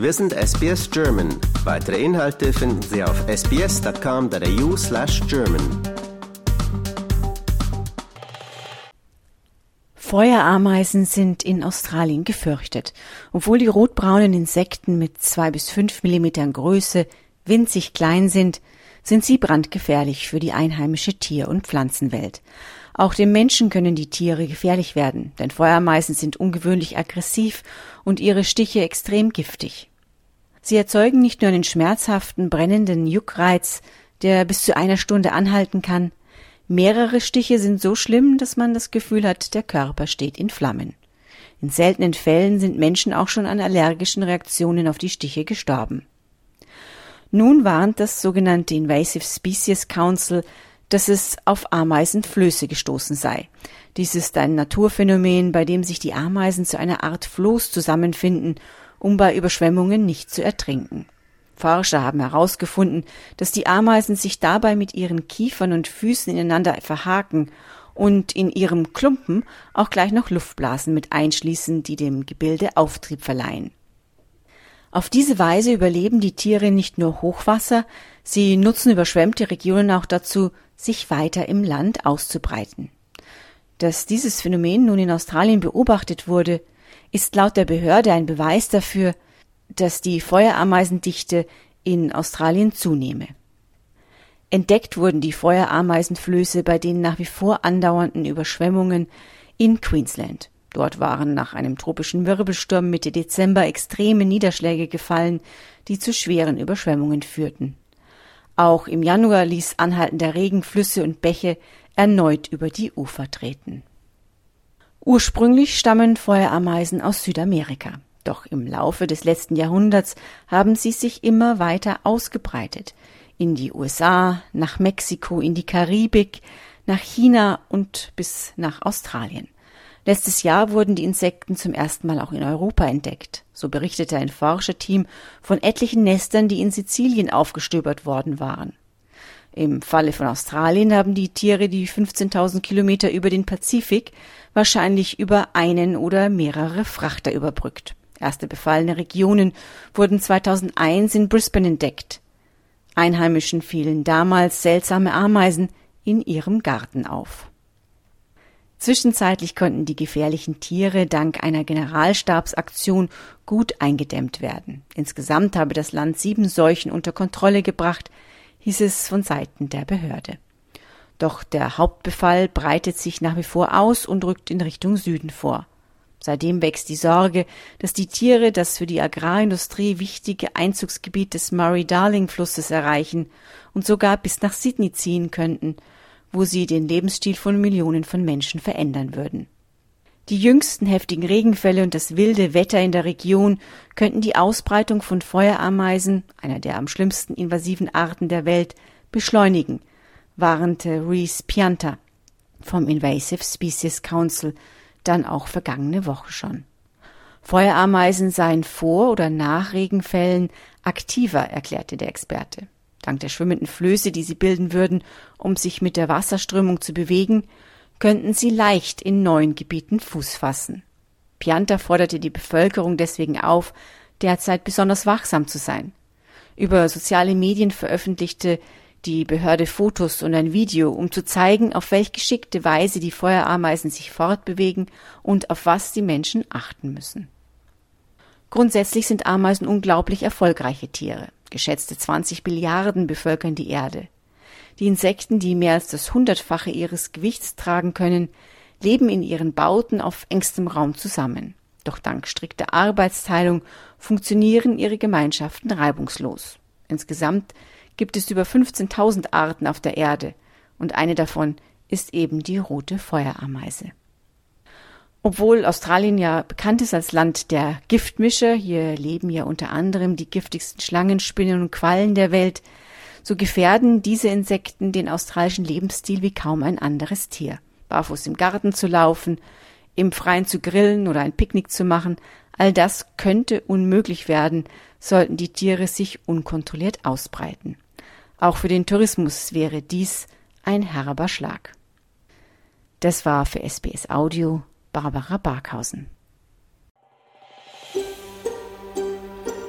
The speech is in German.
Wir sind SBS German. Weitere Inhalte finden Sie auf sbs.com.au/german. Feuerameisen sind in Australien gefürchtet. Obwohl die rotbraunen Insekten mit zwei bis fünf Millimetern Größe winzig klein sind, sind sie brandgefährlich für die einheimische Tier- und Pflanzenwelt. Auch dem Menschen können die Tiere gefährlich werden, denn Feuerameisen sind ungewöhnlich aggressiv und ihre Stiche extrem giftig. Sie erzeugen nicht nur einen schmerzhaften, brennenden Juckreiz, der bis zu einer Stunde anhalten kann, mehrere Stiche sind so schlimm, dass man das Gefühl hat, der Körper steht in Flammen. In seltenen Fällen sind Menschen auch schon an allergischen Reaktionen auf die Stiche gestorben. Nun warnt das sogenannte Invasive Species Council, dass es auf Ameisenflöße gestoßen sei. Dies ist ein Naturphänomen, bei dem sich die Ameisen zu einer Art Floß zusammenfinden, um bei Überschwemmungen nicht zu ertrinken. Forscher haben herausgefunden, dass die Ameisen sich dabei mit ihren Kiefern und Füßen ineinander verhaken und in ihrem Klumpen auch gleich noch Luftblasen mit einschließen, die dem Gebilde Auftrieb verleihen. Auf diese Weise überleben die Tiere nicht nur Hochwasser, sie nutzen überschwemmte Regionen auch dazu, sich weiter im Land auszubreiten. Dass dieses Phänomen nun in Australien beobachtet wurde, ist laut der Behörde ein Beweis dafür, dass die Feuerameisendichte in Australien zunehme. Entdeckt wurden die Feuerameisenflöße bei den nach wie vor andauernden Überschwemmungen in Queensland. Dort waren nach einem tropischen Wirbelsturm Mitte Dezember extreme Niederschläge gefallen, die zu schweren Überschwemmungen führten. Auch im Januar ließ anhaltender Regen Flüsse und Bäche erneut über die Ufer treten. Ursprünglich stammen Feuerameisen aus Südamerika. Doch im Laufe des letzten Jahrhunderts haben sie sich immer weiter ausgebreitet. In die USA, nach Mexiko, in die Karibik, nach China und bis nach Australien. Letztes Jahr wurden die Insekten zum ersten Mal auch in Europa entdeckt. So berichtete ein Forscherteam von etlichen Nestern, die in Sizilien aufgestöbert worden waren. Im Falle von Australien haben die Tiere die 15.000 Kilometer über den Pazifik wahrscheinlich über einen oder mehrere Frachter überbrückt. Erste befallene Regionen wurden 2001 in Brisbane entdeckt. Einheimischen fielen damals seltsame Ameisen in ihrem Garten auf. Zwischenzeitlich konnten die gefährlichen Tiere dank einer Generalstabsaktion gut eingedämmt werden. Insgesamt habe das Land sieben Seuchen unter Kontrolle gebracht, hieß es von Seiten der Behörde. Doch der Hauptbefall breitet sich nach wie vor aus und rückt in Richtung Süden vor. Seitdem wächst die Sorge, dass die Tiere das für die Agrarindustrie wichtige Einzugsgebiet des Murray-Darling-Flusses erreichen und sogar bis nach Sydney ziehen könnten, wo sie den Lebensstil von Millionen von Menschen verändern würden. Die jüngsten heftigen Regenfälle und das wilde Wetter in der Region könnten die Ausbreitung von Feuerameisen, einer der am schlimmsten invasiven Arten der Welt, beschleunigen, warnte Reese Pianta vom Invasive Species Council dann auch vergangene Woche schon. Feuerameisen seien vor oder nach Regenfällen aktiver, erklärte der Experte. Dank der schwimmenden Flöße, die sie bilden würden, um sich mit der Wasserströmung zu bewegen, könnten sie leicht in neuen Gebieten Fuß fassen. Pianta forderte die Bevölkerung deswegen auf, derzeit besonders wachsam zu sein. Über soziale Medien veröffentlichte die Behörde Fotos und ein Video, um zu zeigen, auf welch geschickte Weise die Feuerameisen sich fortbewegen und auf was die Menschen achten müssen. Grundsätzlich sind Ameisen unglaublich erfolgreiche Tiere. Geschätzte 20 Milliarden bevölkern die Erde. Die Insekten, die mehr als das Hundertfache ihres Gewichts tragen können, leben in ihren Bauten auf engstem Raum zusammen. Doch dank strikter Arbeitsteilung funktionieren ihre Gemeinschaften reibungslos. Insgesamt gibt es über 15.000 Arten auf der Erde und eine davon ist eben die rote Feuerameise. Obwohl Australien ja bekannt ist als Land der Giftmischer, hier leben ja unter anderem die giftigsten Schlangenspinnen und Quallen der Welt, so gefährden diese Insekten den australischen Lebensstil wie kaum ein anderes Tier. Barfuß im Garten zu laufen, im Freien zu grillen oder ein Picknick zu machen, all das könnte unmöglich werden, sollten die Tiere sich unkontrolliert ausbreiten. Auch für den Tourismus wäre dies ein herber Schlag. Das war für SBS Audio Barbara Barkhausen.